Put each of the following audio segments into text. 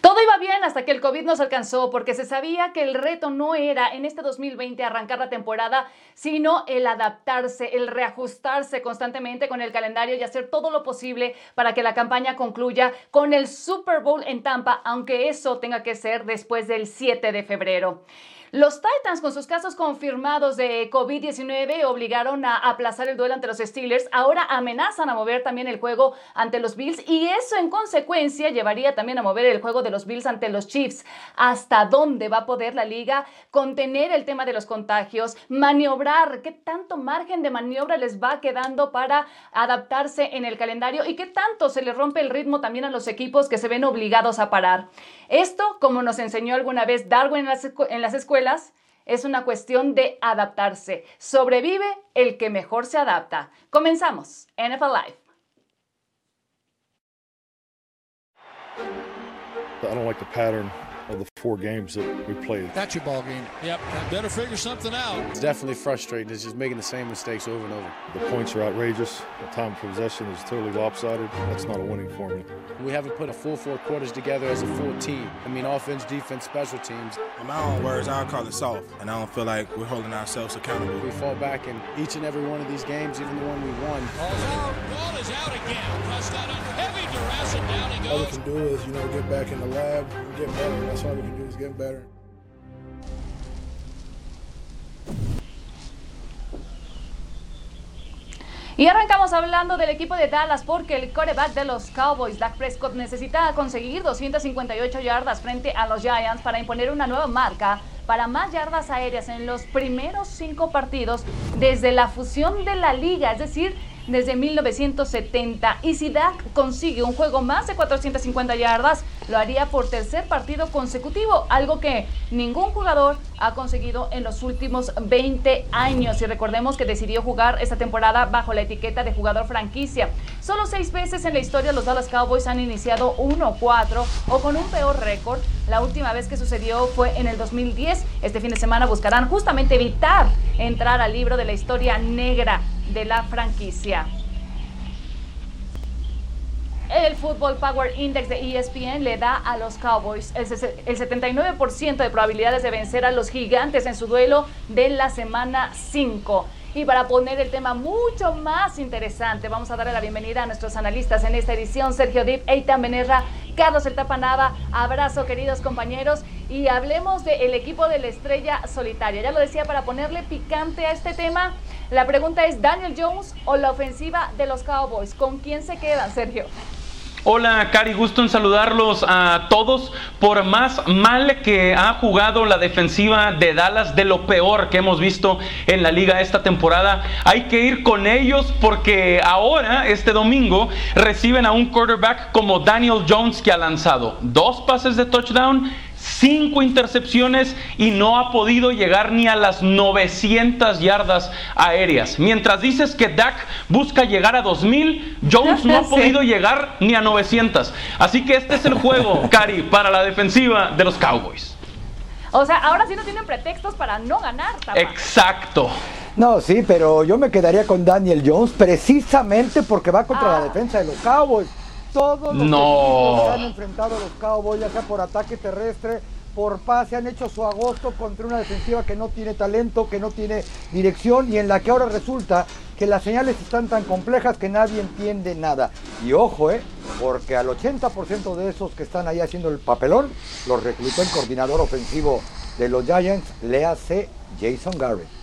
Todo iba bien hasta que el COVID nos alcanzó porque se sabía que el reto no era en este 2020 arrancar la temporada, sino el adaptarse, el reajustarse constantemente con el calendario y hacer todo lo posible para que la campaña concluya con el Super Bowl en Tampa, aunque eso tenga que ser después del 7 de febrero. Los Titans, con sus casos confirmados de COVID-19, obligaron a aplazar el duelo ante los Steelers. Ahora amenazan a mover también el juego ante los Bills y eso en consecuencia llevaría también a mover el juego de los Bills ante los Chiefs. ¿Hasta dónde va a poder la liga contener el tema de los contagios, maniobrar? ¿Qué tanto margen de maniobra les va quedando para adaptarse en el calendario y qué tanto se le rompe el ritmo también a los equipos que se ven obligados a parar? Esto, como nos enseñó alguna vez Darwin en las, escuelas, es una cuestión de adaptarse. Sobrevive el que mejor se adapta. Comenzamos. NFL Live. Four games that we played. That's your ball game. Yep. Better figure something out. It's definitely frustrating. It's just making the same mistakes over and over. The points are outrageous. The time of possession is totally lopsided. That's not a winning formula. We haven't put a full four quarters together as a full team. I mean, offense, defense, special teams. In my own words, I'll call it soft, and I don't feel like we're holding ourselves accountable. We fall back in each and every one of these games, even the one we won. Ball's out. Ball is out again. Touchdown under heavy duress, and down he goes. All we can do is, you know, get back in the lab and get better. That's all we Y arrancamos hablando del equipo de Dallas porque el coreback de los Cowboys, Dak Prescott, necesita conseguir 258 yardas frente a los Giants para imponer una nueva marca para más yardas aéreas en los primeros cinco partidos desde la fusión de la liga, es decir, desde 1970. Y si Dak consigue un juego más de 450 yardas, lo haría por tercer partido consecutivo, algo que ningún jugador ha conseguido en los últimos 20 años. Y recordemos que decidió jugar esta temporada bajo la etiqueta de jugador franquicia. Solo seis veces en la historia los Dallas Cowboys han iniciado 1-4 o con un peor récord. La última vez que sucedió fue en el 2010. Este fin de semana buscarán justamente evitar entrar al libro de la historia negra de la franquicia. El Football Power Index de ESPN le da a los Cowboys el 79% de probabilidades de vencer a los gigantes en su duelo de la semana 5. Y para poner el tema mucho más interesante, vamos a darle la bienvenida a nuestros analistas en esta edición, Sergio Dip, Eitan Benerra, Carlos El Tapanaba. Abrazo, queridos compañeros, y hablemos del equipo de la estrella solitaria. Ya lo decía, para ponerle picante a este tema, la pregunta es, ¿Daniel Jones o la ofensiva de los Cowboys? ¿Con quién se quedan, Sergio? Hola, Cari, gusto en saludarlos a todos. Por más mal que ha jugado la defensiva de Dallas, de lo peor que hemos visto en la liga esta temporada, hay que ir con ellos porque ahora, este domingo, reciben a un quarterback como Daniel Jones que ha lanzado dos pases de touchdown cinco intercepciones y no ha podido llegar ni a las 900 yardas aéreas. Mientras dices que Dak busca llegar a 2000, Jones no ha podido llegar ni a 900. Así que este es el juego, Cari, para la defensiva de los Cowboys. O sea, ahora sí no tienen pretextos para no ganar. Exacto. No, sí, pero yo me quedaría con Daniel Jones precisamente porque va contra la Ah. defensa de los Cowboys. Todos los No. que han enfrentado a los Cowboys, ya sea por ataque terrestre, por pase, han hecho su agosto contra una defensiva que no tiene talento, que no tiene dirección y en la que ahora resulta que las señales están tan complejas que nadie entiende nada. Y ojo, eh, porque al 80% de esos que están ahí haciendo el papelón, los reclutó el coordinador ofensivo de los Giants, le hace Jason Garrett.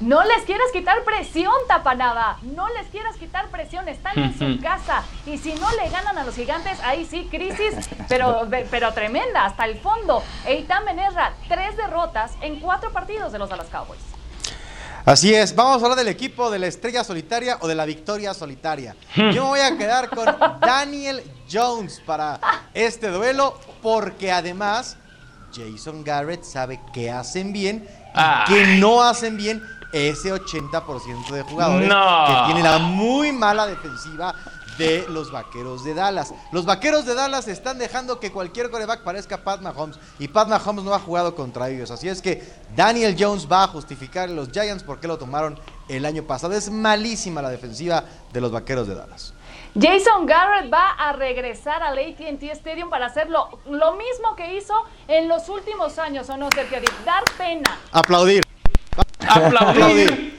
No les quieras quitar presión, Tapanaba. No les quieras quitar presión. Están en su casa. Y si no le ganan a los gigantes, ahí sí, crisis, pero, pero tremenda, hasta el fondo. Eitan Benerra, tres derrotas en cuatro partidos de los Dallas Cowboys. Así es, vamos a hablar del equipo de la estrella solitaria o de la victoria solitaria. Yo me voy a quedar con Daniel Jones para este duelo porque además Jason Garrett sabe que hacen bien y que no hacen bien ese 80% de jugadores No. que tienen la muy mala defensiva de los vaqueros de Dallas. Los vaqueros de Dallas están dejando que cualquier coreback parezca Pat Mahomes y Pat Mahomes no ha jugado contra ellos. Así es que Daniel Jones va a justificar a los Giants porque lo tomaron el año pasado. Es malísima la defensiva de los vaqueros de Dallas. Jason Garrett va a regresar al AT&T Stadium para hacer lo, lo mismo que hizo en los últimos años, ¿o no, Sergio? Dar pena. Aplaudir. Aplaudir.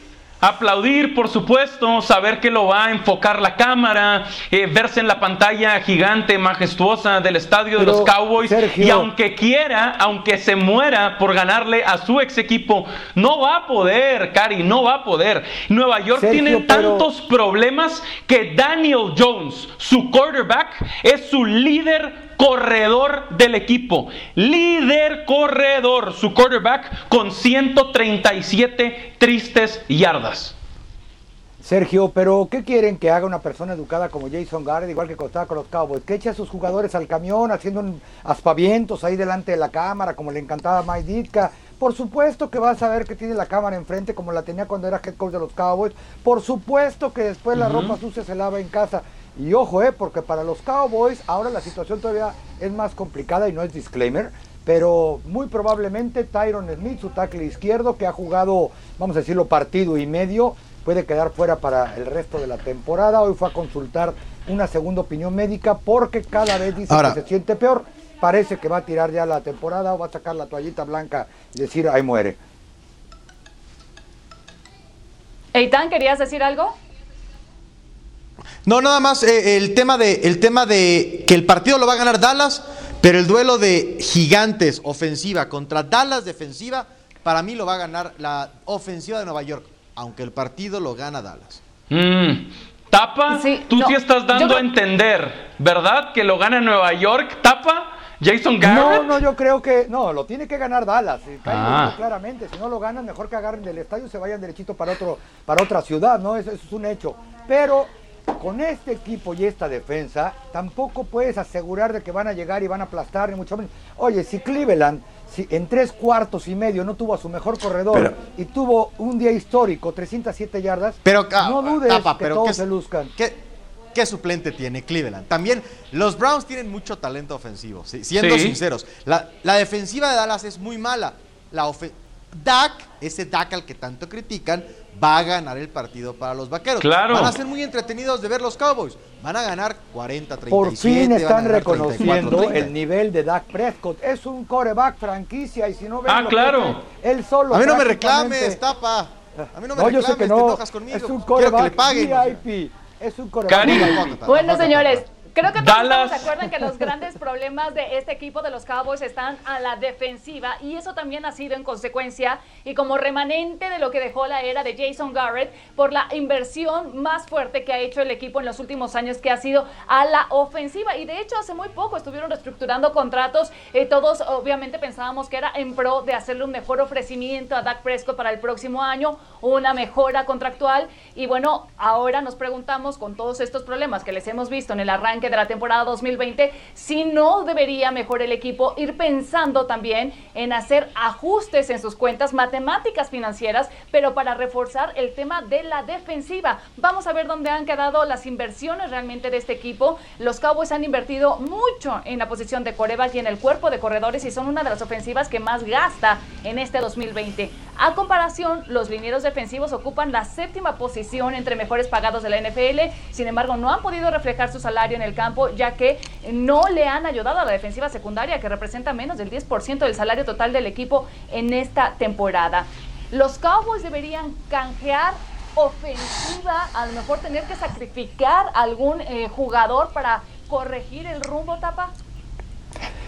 Aplaudir, por supuesto, saber que lo va a enfocar la cámara, eh, verse en la pantalla gigante, majestuosa del estadio de los Cowboys. Sergio. Y aunque quiera, aunque se muera por ganarle a su ex equipo, no va a poder, Cari, no va a poder. Nueva York Sergio, tiene pero- tantos problemas que Daniel Jones, su quarterback, es su líder corredor del equipo. Líder corredor, su quarterback con 137 tristes yardas. Sergio, pero ¿qué quieren que haga una persona educada como Jason Garrett, igual que contaba con los Cowboys? Que eche a sus jugadores al camión haciendo un aspavientos ahí delante de la cámara, como le encantaba a Mike Ditka. Por supuesto que va a saber que tiene la cámara enfrente, como la tenía cuando era head coach de los Cowboys. Por supuesto que después la ropa sucia se lava en casa. Y ojo, eh, porque para los Cowboys ahora la situación todavía es más complicada y no es disclaimer. Pero muy probablemente Tyron Smith, su tackle izquierdo, que ha jugado, vamos a decirlo, partido y medio, puede quedar fuera para el resto de la temporada. Hoy fue a consultar una segunda opinión médica porque cada vez dice Ahora- que se siente peor. Parece que va a tirar ya la temporada o va a sacar la toallita blanca y decir, ahí muere. Eitan, ¿querías decir algo? No, nada más eh, el tema de el tema de que el partido lo va a ganar Dallas, pero el duelo de gigantes ofensiva contra Dallas defensiva, para mí lo va a ganar la ofensiva de Nueva York, aunque el partido lo gana Dallas. Mm. Tapa, Sí, tú no, sí estás dando a entender, ¿verdad? Que lo gana Nueva York. Tapa, Jason No, Garrett. no, yo creo que no, lo tiene que ganar Dallas, Ah. claramente, si no lo ganan, mejor que agarren del estadio y se vayan derechito para otro para otra ciudad, ¿no? Eso, eso es un hecho. Pero con este equipo y esta defensa, tampoco puedes asegurar de que van a llegar y van a aplastar, ni mucho menos. Oye, si Cleveland si en tres cuartos y medio no tuvo a su mejor corredor Pero- y tuvo un día histórico, 307 yardas, Pero ah, no dudes Tapa, que pero todos ¿qué, se luzcan. ¿qué, qué suplente tiene Cleveland? También los Browns tienen mucho talento ofensivo, sí, siendo Sí. sinceros. La, la defensiva de Dallas es muy mala. La Dak, ese Dak al que tanto critican, va a ganar el partido para los vaqueros. Claro. Van a ser muy entretenidos de ver los Cowboys. Van a ganar 40, 37. Por fin están ganar 34, reconociendo 30. el nivel de Dak Prescott. Es un coreback franquicia y si no ven Ah, que claro. él solo. A mí no me reclames, tapa. A mí no me No, yo reclames, sé que te no. enojas conmigo. Es un Quiero que le coreback paguen. VIP. Es un coreback Bueno, señores. Creo que todos Dallas. estamos de acuerdo en que los grandes problemas de este equipo de los Cowboys están a la defensiva y eso también ha sido en consecuencia y como remanente de lo que dejó la era de Jason Garrett por la inversión más fuerte que ha hecho el equipo en los últimos años que ha sido a la ofensiva y de hecho hace muy poco estuvieron reestructurando contratos eh, todos obviamente pensábamos que era en pro de hacerle un mejor ofrecimiento a Dak Prescott para el próximo año una mejora contractual y bueno ahora nos preguntamos con todos estos problemas que les hemos visto en el arranque de la temporada 2020 si no debería mejor el equipo ir pensando también en hacer ajustes en sus cuentas matemáticas financieras pero para reforzar el tema de la defensiva. Vamos a ver dónde han quedado las inversiones realmente de este equipo. Los Cowboys han invertido mucho en la posición de coreback y en el cuerpo de corredores y son una de las ofensivas que más gasta en este 2020 a comparación los linieros defensivos ocupan la séptima posición entre mejores pagados de la NFL sin embargo no han podido reflejar su salario en el campo ya que no le han ayudado a la defensiva secundaria que representa menos del 10% del salario total del equipo en esta temporada. Los Cowboys deberían canjear ofensiva, a lo mejor tener que sacrificar algún eh, jugador para corregir el rumbo, Tapa.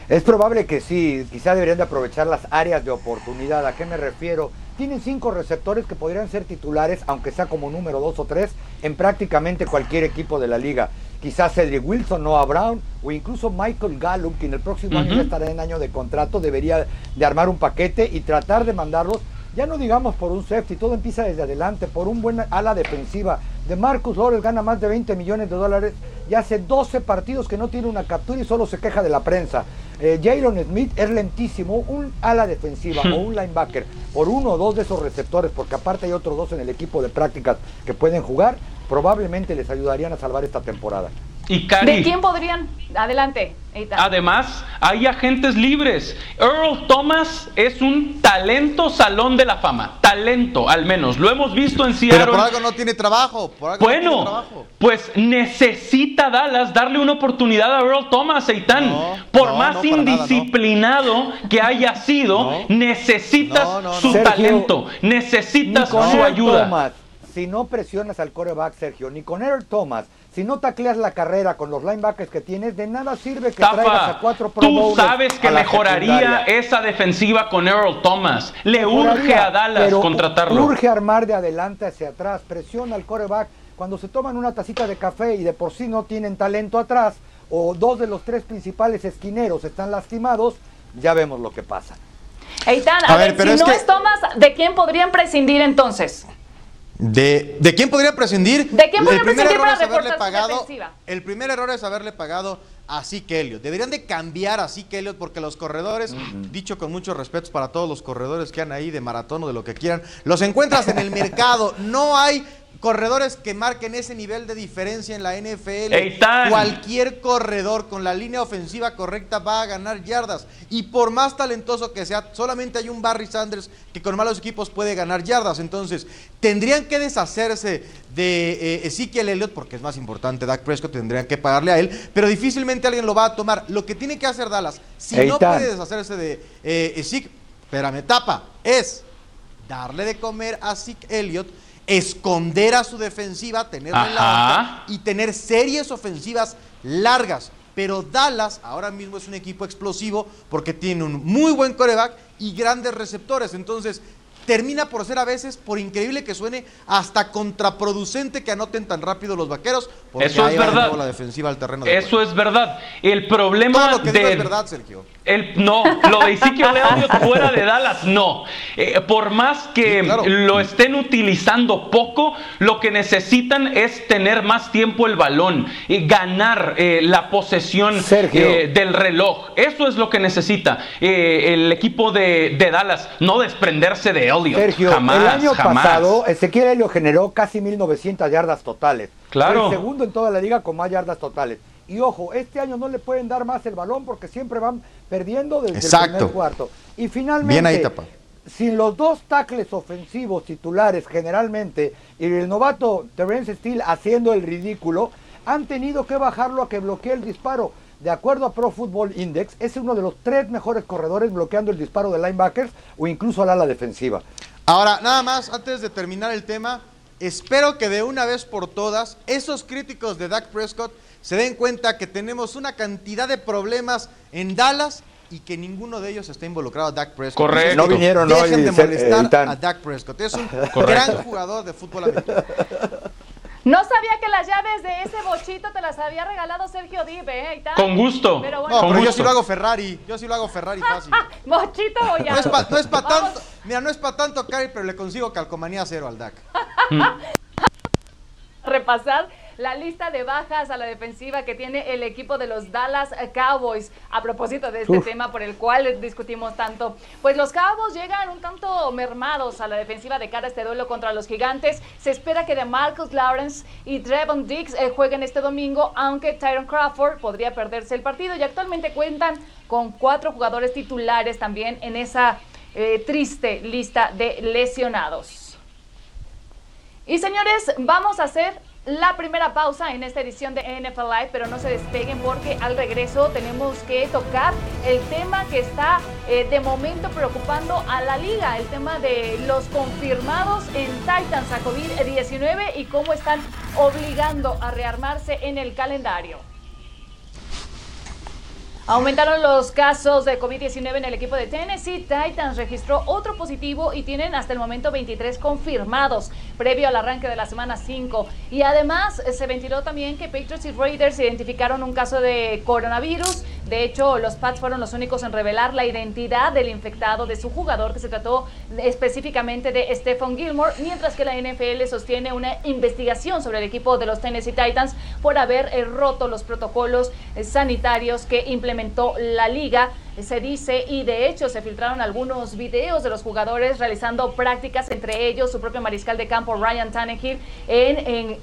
Es probable que sí, quizá deberían de aprovechar las áreas de oportunidad. ¿A qué me refiero? Tienen cinco receptores que podrían ser titulares, aunque sea como número dos o tres, en prácticamente cualquier equipo de la liga. Quizás Cedric Wilson, Noah Brown o incluso Michael Gallup, que en el próximo año estará en año de contrato, debería de armar un paquete y tratar de mandarlos, ya no digamos por un safety, todo empieza desde adelante, por un buen ala defensiva. De Marcus Lawrence gana más de 20 millones de dólares y hace 12 partidos que no tiene una captura y solo se queja de la prensa. Eh, Jalen Smith es lentísimo, un ala defensiva o un linebacker por uno o dos de esos receptores, porque aparte hay otros dos en el equipo de prácticas que pueden jugar, probablemente les ayudarían a salvar esta temporada. Y Cari, ¿De quién podrían? Adelante, Eitan. además, hay agentes libres. Earl Thomas es un talento salón de la fama. Talento, al menos. Lo hemos visto en Seattle. Pero por algo no tiene trabajo. Por algo no tiene Bueno, trabajo. pues necesita Dallas darle una oportunidad a Earl Thomas, Eitan. No, Por no, más no, para nada, no. indisciplinado que haya sido, No. necesitas No, no, no. su Sergio, talento, necesitas su ayuda. Thomas, si no presionas al coreback, Sergio, ni con Earl Thomas, si no tacleas la carrera con los linebackers que tienes, de nada sirve que traigas a cuatro Pro tú sabes que mejoraría secundaria. esa defensiva con Earl Thomas. Le urge a Dallas pero contratarlo. Urge armar de adelante hacia atrás, presiona al coreback. Cuando se toman una tacita de café y de por sí no tienen talento atrás, o dos de los tres principales esquineros están lastimados, ya vemos lo que pasa. Eitan, A a, ver, ver, pero si es no que- es Thomas, ¿de quién podrían prescindir entonces? ¿De, ¿De quién podría prescindir? ¿De quién podría el primer prescindir error para es haberle pagado, defensiva? El primer error es haberle pagado a Zeke Elliott. Deberían de cambiar a Zeke Elliott porque los corredores, dicho con mucho respeto para todos los corredores que han ahí de maratón o de lo que quieran, los encuentras en el mercado. No hay corredores que marquen ese nivel de diferencia en la NFL. Eitan. Cualquier corredor con la línea ofensiva correcta va a ganar yardas. Y por más talentoso que sea, solamente hay un Barry Sanders que con malos equipos puede ganar yardas. Entonces, tendrían que deshacerse de eh, Ezekiel Elliott, porque es más importante, Dak Prescott tendrían que pagarle a él, pero difícilmente alguien lo va a tomar. Lo que tiene que hacer Dallas, si no puede deshacerse de eh, Ezekiel, espérame, tapa, es darle de comer a Zeke Elliott, esconder a su defensiva, tenerla en la y tener series ofensivas largas. Pero Dallas ahora mismo es un equipo explosivo porque tiene un muy buen coreback y grandes receptores. Entonces, termina por ser a veces, por increíble que suene, hasta contraproducente que anoten tan rápido los vaqueros. Porque Eso es verdad. la defensiva al terreno de Eso juego. es verdad. El problema Todo lo que de es verdad, Sergio. El, no, lo de Ezekiel Elliott fuera de Dallas, no. Eh, por más que Sí, claro. lo estén utilizando poco, lo que necesitan es tener más tiempo el balón y ganar eh, la posesión eh, del reloj. Eso es lo que necesita el equipo de, de Dallas, no desprenderse de Elliott. Sergio, jamás, el año jamás. pasado Ezequiel Elliott generó casi 1900 yardas totales. Claro. El segundo en toda la liga con más yardas totales. Y ojo, este año no le pueden dar más el balón porque siempre van perdiendo desde el primer cuarto. Y finalmente, Bien ahí, Tapa. sin los dos tackles ofensivos titulares generalmente y el novato Terrence Steele haciendo el ridículo, han tenido que bajarlo a que bloquee el disparo. De acuerdo a Pro Football Index, es uno de los tres mejores corredores bloqueando el disparo de linebackers o incluso al ala defensiva. Ahora, nada más, antes de terminar el tema, espero que de una vez por todas, esos críticos de Dak Prescott se den cuenta que tenemos una cantidad de problemas en Dallas y que ninguno de ellos está involucrado a Dak Prescott. Correcto. No vinieron Dejen hoy, de Ser- molestar eh, Tan. a Dak Prescott. Es un Correcto. gran jugador de fútbol americano. No sabía que las llaves de ese bochito te las había regalado Sergio Dive, ¿eh? Con gusto. Pero bueno, No, Con pero yo gusto. sí lo hago Ferrari. Yo sí lo hago Ferrari fácil. bochito o ya. No es para Vamos. tanto. Mira, no es para tanto, Cari, pero le consigo calcomanía cero al Dak. repasar la lista de bajas a la defensiva que tiene el equipo de los Dallas Cowboys. A propósito de este tema por el cual discutimos tanto, pues los Cowboys llegan un tanto mermados a la defensiva de cara a este duelo contra los Gigantes. Se espera que de Marcus Lawrence y Trevon Diggs eh, jueguen este domingo, aunque Tyron Crawford podría perderse el partido y actualmente cuentan con cuatro jugadores titulares también en esa eh, triste lista de lesionados. Y señores, vamos a hacer la primera pausa en esta edición de NFL Live, pero no se despeguen porque al regreso tenemos que tocar el tema que está eh, de momento preocupando a la liga, el tema de los confirmados en Titans a COVID-19 y cómo están obligando a rearmarse en el calendario. Aumentaron los casos de COVID-19 en el equipo de Tennessee. Titans registró otro positivo y tienen hasta el momento 23 confirmados previo al arranque de la semana 5. Y además eh, se ventiló también que Patriots y Raiders identificaron un caso de coronavirus. De hecho, los Pats fueron los únicos en revelar la identidad del infectado de su jugador, que se trató específicamente de Stephon Gilmore, mientras que la NFL sostiene una investigación sobre el equipo de los Tennessee Titans por haber eh, roto los protocolos eh, sanitarios que la liga se dice, y de hecho se filtraron algunos videos de los jugadores realizando prácticas, entre ellos su propio mariscal de campo Ryan Tannehill, en,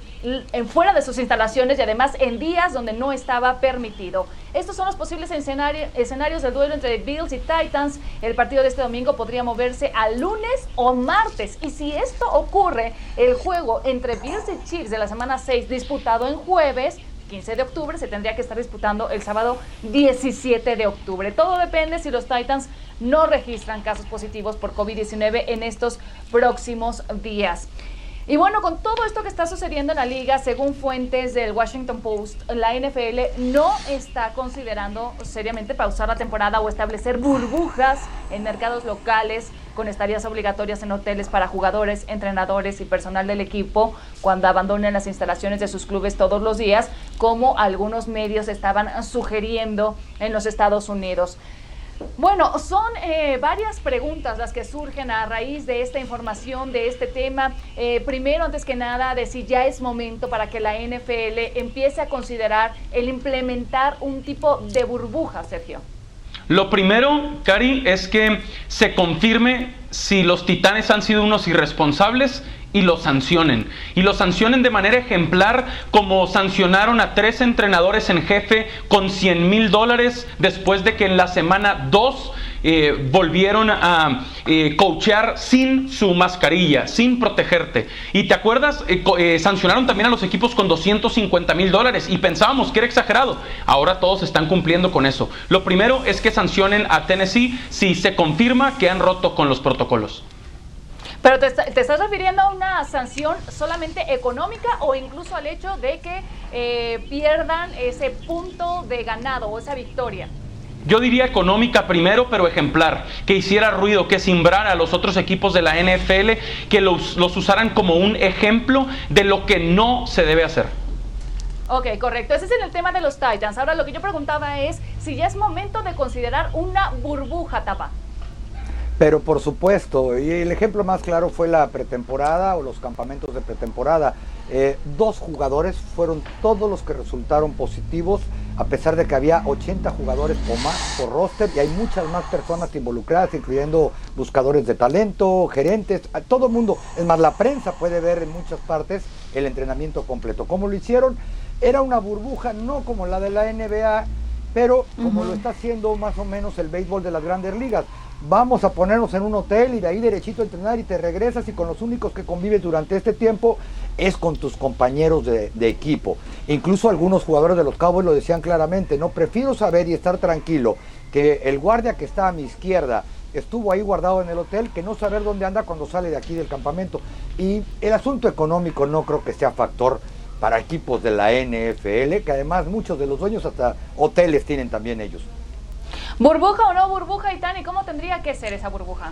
en, fuera de sus instalaciones y además en días donde no estaba permitido. Estos son los posibles escenarios del duelo entre Bills y Titans. El partido de este domingo podría moverse al lunes o martes. Y si esto ocurre, el juego entre Bills y Chiefs de la semana 6 disputado en jueves, 15 de octubre, se tendría que estar disputando el sábado 17 de octubre. Todo depende si los Titans no registran casos positivos por COVID-19 en estos próximos días. Y bueno, con todo esto que está sucediendo en la liga, según fuentes del Washington Post, la NFL no está considerando seriamente pausar la temporada o establecer burbujas en mercados locales con estadías obligatorias en hoteles para jugadores, entrenadores y personal del equipo cuando abandonen las instalaciones de sus clubes todos los días, como algunos medios estaban sugiriendo en los Estados Unidos. Bueno, son eh, varias preguntas las que surgen a raíz de esta información, de este tema. Eh, primero, antes que nada, de si ya es momento para que la NFL empiece a considerar el implementar un tipo de burbuja, Sergio. Lo primero, Cari, es que se confirme si los titanes han sido unos irresponsables y lo sancionen. Y lo sancionen de manera ejemplar como sancionaron a tres entrenadores en jefe con 100 mil dólares después de que en la semana 2 eh, volvieron a eh, coachear sin su mascarilla, sin protegerte. Y te acuerdas, eh, sancionaron también a los equipos con 250 mil dólares y pensábamos que era exagerado. Ahora todos están cumpliendo con eso. Lo primero es que sancionen a Tennessee si se confirma que han roto con los protocolos. Pero te, estás refiriendo a una sanción solamente económica o incluso al hecho de que eh, pierdan ese punto de ganado o esa victoria. Yo diría económica primero, pero ejemplar, que hiciera ruido, que simbrara a los otros equipos de la NFL, que los, los usaran como un ejemplo de lo que no se debe hacer. Ok, correcto. Ese es en el tema de los Titans. Ahora lo que yo preguntaba es si ya es momento de considerar una burbuja tapa. Pero por supuesto, y el ejemplo más claro fue la pretemporada o los campamentos de pretemporada. Eh, dos jugadores fueron todos los que resultaron positivos, a pesar de que había 80 jugadores o más por roster y hay muchas más personas involucradas, incluyendo buscadores de talento, gerentes, todo el mundo. Es más, la prensa puede ver en muchas partes el entrenamiento completo. ¿Cómo lo hicieron? Era una burbuja, no como la de la NBA, pero como lo está haciendo más o menos el béisbol de las grandes ligas vamos a ponernos en un hotel y de ahí derechito entrenar y te regresas y con los únicos que convives durante este tiempo es con tus compañeros de, equipo. Incluso algunos jugadores de los Cowboys lo decían claramente, no, prefiero saber y estar tranquilo que el guardia que está a mi izquierda estuvo ahí guardado en el hotel que no saber dónde anda cuando sale de aquí del campamento. Y el asunto económico no creo que sea factor para equipos de la NFL, que además muchos de los dueños hasta hoteles tienen también ellos. ¿Burbuja o no burbuja, Itani? ¿Cómo tendría que ser esa burbuja?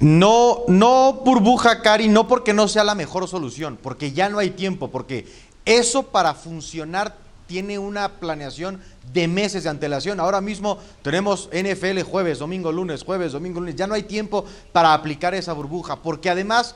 No, no burbuja, Cari, no porque no sea la mejor solución, porque ya no hay tiempo, porque eso para funcionar tiene una planeación de meses de antelación. Ahora mismo tenemos NFL jueves, domingo, lunes, jueves, domingo, lunes. Ya no hay tiempo para aplicar esa burbuja, porque además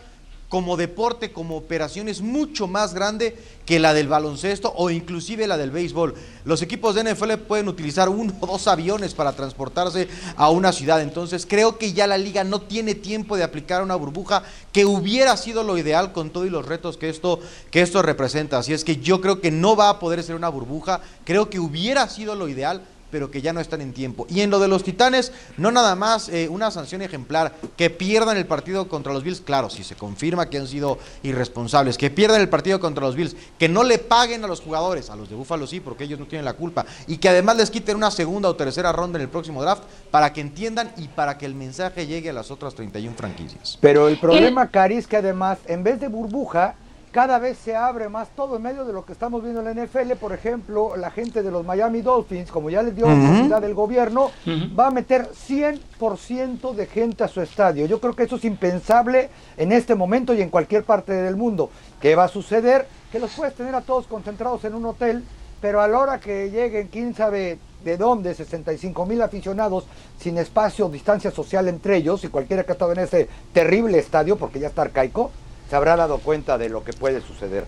como deporte, como operación es mucho más grande que la del baloncesto o inclusive la del béisbol. Los equipos de NFL pueden utilizar uno o dos aviones para transportarse a una ciudad. Entonces creo que ya la liga no tiene tiempo de aplicar una burbuja que hubiera sido lo ideal con todos los retos que esto, que esto representa. Así es que yo creo que no va a poder ser una burbuja. Creo que hubiera sido lo ideal pero que ya no están en tiempo. Y en lo de los Titanes, no nada más eh, una sanción ejemplar, que pierdan el partido contra los Bills, claro, si se confirma que han sido irresponsables, que pierdan el partido contra los Bills, que no le paguen a los jugadores, a los de Búfalo sí, porque ellos no tienen la culpa, y que además les quiten una segunda o tercera ronda en el próximo draft para que entiendan y para que el mensaje llegue a las otras 31 franquicias. Pero el problema, Cari, es que además, en vez de burbuja, cada vez se abre más todo en medio de lo que estamos viendo en la NFL. Por ejemplo, la gente de los Miami Dolphins, como ya les dio la oportunidad del gobierno, va a meter 100% de gente a su estadio. Yo creo que eso es impensable en este momento y en cualquier parte del mundo. ¿Qué va a suceder? Que los puedes tener a todos concentrados en un hotel, pero a la hora que lleguen, quién sabe de dónde, 65 mil aficionados sin espacio, distancia social entre ellos, y cualquiera que ha estado en ese terrible estadio, porque ya está arcaico, se habrá dado cuenta de lo que puede suceder.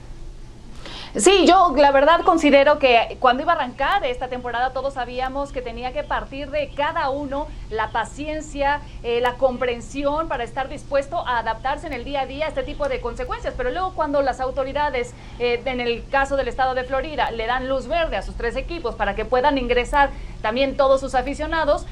Sí, yo la verdad considero que cuando iba a arrancar esta temporada todos sabíamos que tenía que partir de cada uno la paciencia, eh, la comprensión para estar dispuesto a adaptarse en el día a día a este tipo de consecuencias. Pero luego cuando las autoridades, eh, en el caso del estado de Florida, le dan luz verde a sus tres equipos para que puedan ingresar también todos sus aficionados,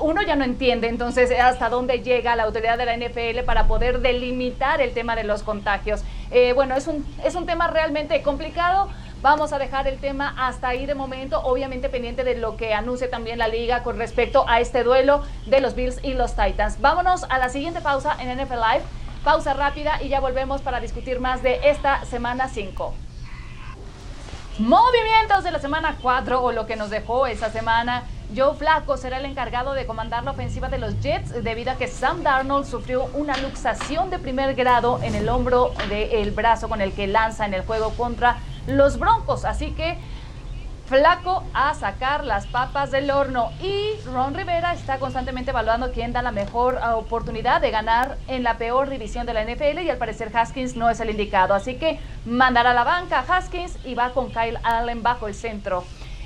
uno ya no entiende entonces hasta dónde llega la autoridad de la NFL para poder delimitar el tema de los contagios. Eh, bueno, es un, es un tema realmente complicado. Vamos a dejar el tema hasta ahí de momento, obviamente pendiente de lo que anuncie también la liga con respecto a este duelo de los Bills y los Titans. Vámonos a la siguiente pausa en NFL Live. Pausa rápida y ya volvemos para discutir más de esta semana 5. Movimientos de la semana 4 o lo que nos dejó esa semana. Joe Flacco será el encargado de comandar la ofensiva de los Jets debido a que Sam Darnold sufrió una luxación de primer grado en el hombro del brazo con el que lanza en el juego contra los Broncos. Así que Flaco a sacar las papas del horno. Y Ron Rivera está constantemente evaluando quién da la mejor oportunidad de ganar en la peor división de la NFL y al parecer Haskins no es el indicado. Así que mandará a la banca Haskins y va con Kyle Allen bajo el centro.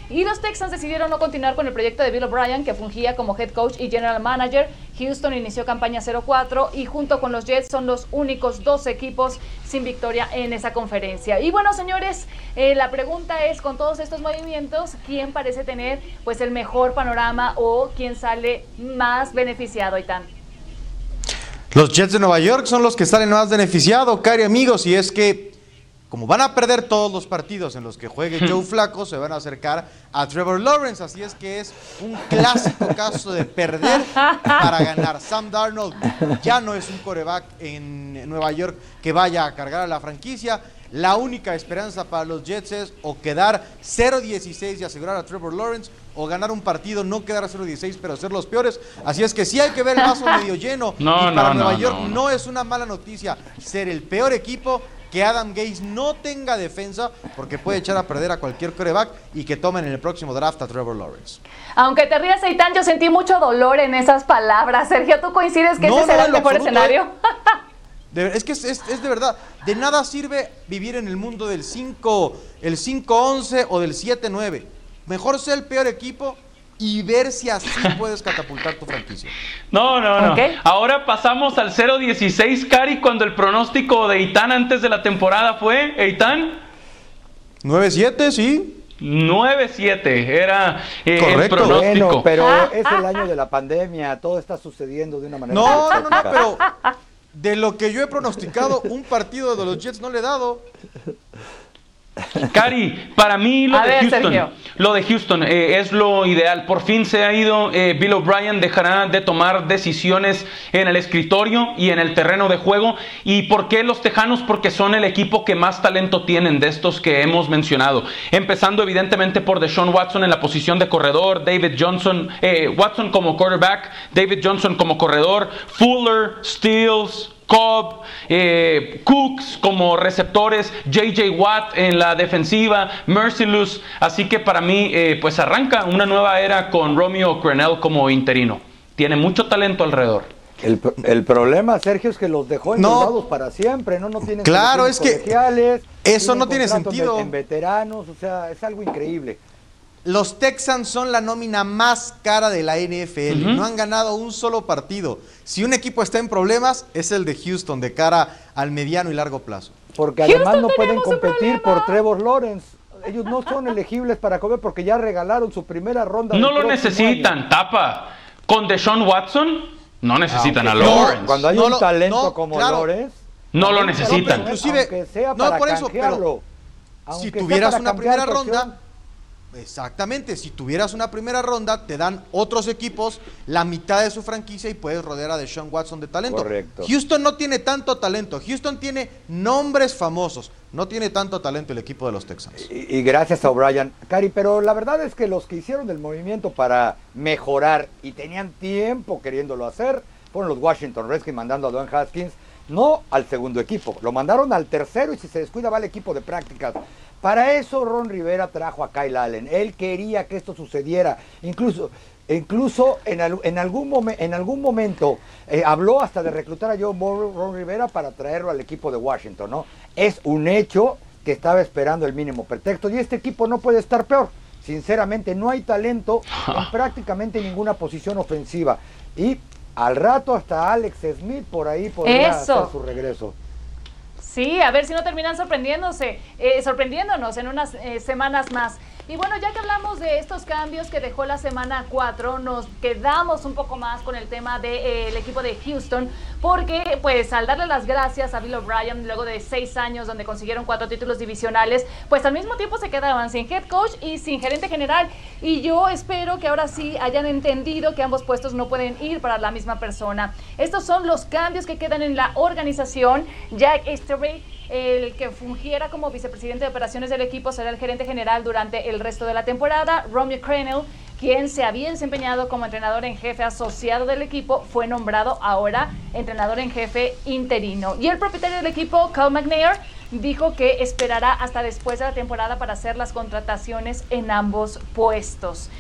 Y los Texans decidieron no continuar con el proyecto de Bill O'Brien, que fungía como head coach y general manager. Houston inició campaña 0-4 y junto con los Jets son los únicos dos equipos sin victoria en esa conferencia. Y bueno, señores, eh, la pregunta es, con todos estos movimientos, ¿quién parece tener pues el mejor panorama o quién sale más beneficiado, Itán? Los Jets de Nueva York son los que salen más beneficiados, cari amigos, y es que como van a perder todos los partidos en los que juegue Joe Flaco, se van a acercar a Trevor Lawrence. Así es que es un clásico caso de perder para ganar. Sam Darnold ya no es un coreback en Nueva York que vaya a cargar a la franquicia. La única esperanza para los Jets es o quedar 0-16 y asegurar a Trevor Lawrence o ganar un partido, no quedar a 0-16 pero ser los peores. Así es que sí hay que ver el vaso medio lleno. No, y para no, Nueva no, York no es una mala noticia ser el peor equipo que Adam Gaze no tenga defensa porque puede echar a perder a cualquier coreback y que tomen en el próximo draft a Trevor Lawrence. Aunque te rías, Eitan, yo sentí mucho dolor en esas palabras. Sergio, ¿tú coincides que No, ese no, será el mejor absoluto, escenario? ¿eh? De- es que es, es- es de verdad, de nada sirve vivir en el mundo del 5, el 5-11 o del 7-9. Mejor ser el peor equipo y ver si así puedes catapultar tu franquicia. No, no, no. Ok. Ahora pasamos al 0-16, Cari, cuando el pronóstico de Eitan antes de la temporada fue, Eitan, 9-7, sí. 9-7. Era eh, el Correcto. pronóstico. Bueno, pero es el año de la pandemia, todo está sucediendo de una manera. No, no, no, exótica. pero de lo que yo he pronosticado, un partido de los Jets no le he dado. Cari, para mí lo A de ver, Houston, Sergio. lo de Houston eh, es lo ideal. Por fin se ha ido. eh, Bill O'Brien dejará de tomar decisiones en el escritorio y en el terreno de juego. ¿Y por qué los Tejanos? Porque son el equipo que más talento tienen de estos que hemos mencionado. Empezando evidentemente por Deshaun Watson en la posición de corredor, David Johnson, eh, Watson como quarterback, David Johnson como corredor, Fuller, Steels, Cobb, eh, Cooks como receptores, JJ Watt en la defensiva, Merciless. Así que para mí, eh, pues arranca una nueva era con Romeo Crenell como interino. Tiene mucho talento alrededor. El, pro- el problema, Sergio, es que los dejó No. endeudados para siempre, ¿no? No tienen Claro, es que colegiales, eso no tiene sentido. En, en veteranos, o sea, es algo increíble. Los Texans son la nómina más cara de la NFL. Ujú. No han ganado un solo partido. Si un equipo está en problemas, es el de Houston de cara al mediano y largo plazo. Porque Houston, además no pueden competir por Trevor Lawrence. Ellos no son elegibles para comer porque ya regalaron su primera ronda. No lo necesitan, año. tapa. Con Deshaun Watson, no necesitan a Lawrence. No, cuando hay No un lo- talento no, como claro. Lawrence. No lo necesitan. Inclusive- no, por eso, pero Si tuvieras una primera ronda, exactamente, si tuvieras una primera ronda, te dan otros equipos la mitad de su franquicia y puedes rodear a Deshaun Watson de talento. Correcto. Houston no tiene tanto talento. Houston tiene nombres famosos. No tiene tanto talento el equipo de los Texans. Y, y gracias a O'Brien. Cari, pero la verdad es que los que hicieron el movimiento para mejorar y tenían tiempo queriéndolo hacer fueron los Washington Redskins mandando a Don Haskins, no al segundo equipo, lo mandaron al tercero y si se descuida va al equipo de prácticas. Para eso Ron Rivera trajo a Kyle Allen. Él quería que esto sucediera. Incluso, incluso en, al- en algún, momen- en algún momento eh, habló hasta de reclutar a Joe Burrow, Ron Rivera para traerlo al equipo de Washington, ¿no? Es un hecho que estaba esperando el mínimo pretexto. Y este equipo no puede estar peor. Sinceramente, no hay talento en prácticamente ninguna posición ofensiva. Y al rato hasta Alex Smith por ahí podría Eso. hacer su regreso. Sí, a ver si no terminan sorprendiéndose, eh, sorprendiéndonos en unas eh, semanas más. Y bueno, ya que hablamos de estos cambios que dejó la semana 4, nos quedamos un poco más con el tema del equipo de Houston, porque pues al darle las gracias a Bill O'Brien luego de seis años donde consiguieron cuatro títulos divisionales, pues al mismo tiempo se quedaban sin head coach y sin gerente general. Y yo espero que ahora sí hayan entendido que ambos puestos no pueden ir para la misma persona. Estos son los cambios que quedan en la organización. Jack Easterby el que fungiera como vicepresidente de operaciones del equipo será el gerente general durante el resto de la temporada. Romeo Crennel, quien se había desempeñado como entrenador en jefe asociado del equipo, fue nombrado ahora entrenador en jefe interino. Y el propietario del equipo, Cal McNair, dijo que esperará hasta después de la temporada para hacer las contrataciones en ambos puestos.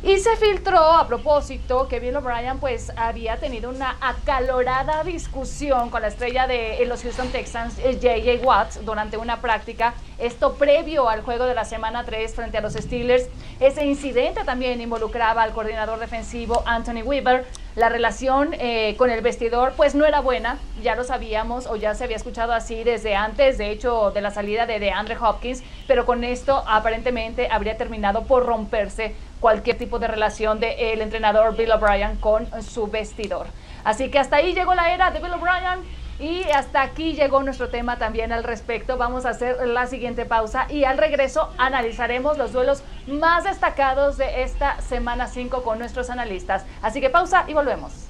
Y se filtró a propósito que Bill O'Brien pues había tenido una acalorada discusión con la estrella de los Houston Texans, JJ Watts, durante una práctica. Esto previo al juego de la semana 3 frente a los Steelers. Ese incidente también involucraba al coordinador defensivo Anthony Weaver. La relación eh, con el vestidor pues no era buena, ya lo sabíamos o ya se había escuchado así desde antes, de hecho, de la salida de DeAndre Hopkins, pero con esto aparentemente habría terminado por romperse cualquier tipo de relación del el entrenador Bill O'Brien con su vestidor. Así que hasta ahí llegó la era de Bill O'Brien y hasta aquí llegó nuestro tema también al respecto. Vamos a hacer la siguiente pausa y al regreso analizaremos los duelos más destacados de esta semana 5 con nuestros analistas. Así que pausa y volvemos.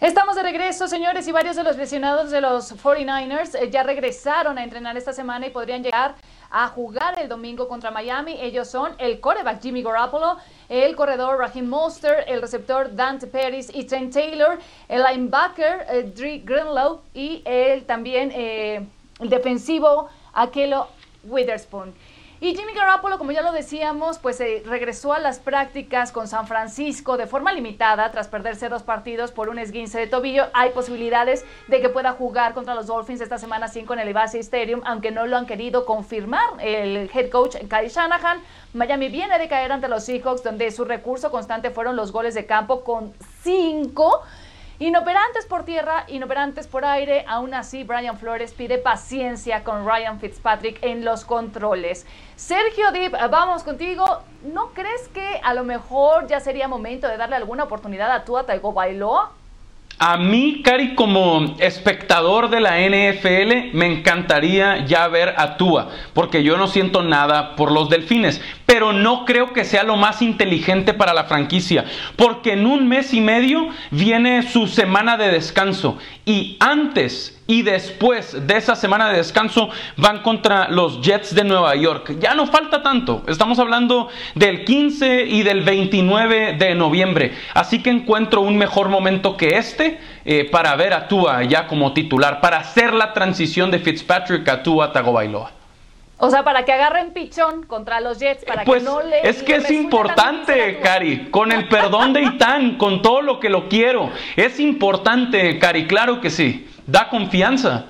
Estamos de regreso, señores, y varios de los lesionados de los 49ers eh, ya regresaron a entrenar esta semana y podrían llegar a jugar el domingo contra Miami. Ellos son el coreback Jimmy Garoppolo, el corredor Raheem Monster, el receptor Dante Pérez y Trent Taylor, el linebacker eh, Dre Greenlow y el también eh, el defensivo Akelo Witherspoon. Y Jimmy Garoppolo, como ya lo decíamos, pues eh, regresó a las prácticas con San Francisco de forma limitada tras perderse dos partidos por un esguince de tobillo. Hay posibilidades de que pueda jugar contra los Dolphins esta semana 5 en el Levi's Stadium, aunque no lo han querido confirmar el head coach Kyle Shanahan. Miami viene de caer ante los Seahawks, donde su recurso constante fueron los goles de campo con cinco. Inoperantes por tierra, inoperantes por aire, aún así Brian Flores pide paciencia con Ryan Fitzpatrick en los controles. Sergio Dip, vamos contigo. ¿No crees que a lo mejor ya sería momento de darle alguna oportunidad a Tua Tagovailoa? A mí, Cari, como espectador de la NFL, me encantaría ya ver a Tua, porque yo no siento nada por los delfines, pero no creo que sea lo más inteligente para la franquicia, porque en un mes y medio viene su semana de descanso y antes y después de esa semana de descanso van contra los Jets de Nueva York. Ya no falta tanto, estamos hablando del 15 y del 29 de noviembre, así que encuentro un mejor momento que este eh, para ver a Tua ya como titular, para hacer la transición de Fitzpatrick a Tua Tagovailoa. O sea, para que agarren pichón contra los Jets, para Pues que no le. es que le es importante. Cari, con el perdón de Itán, con todo lo que lo quiero. Es importante, Cari, claro que sí. Da confianza.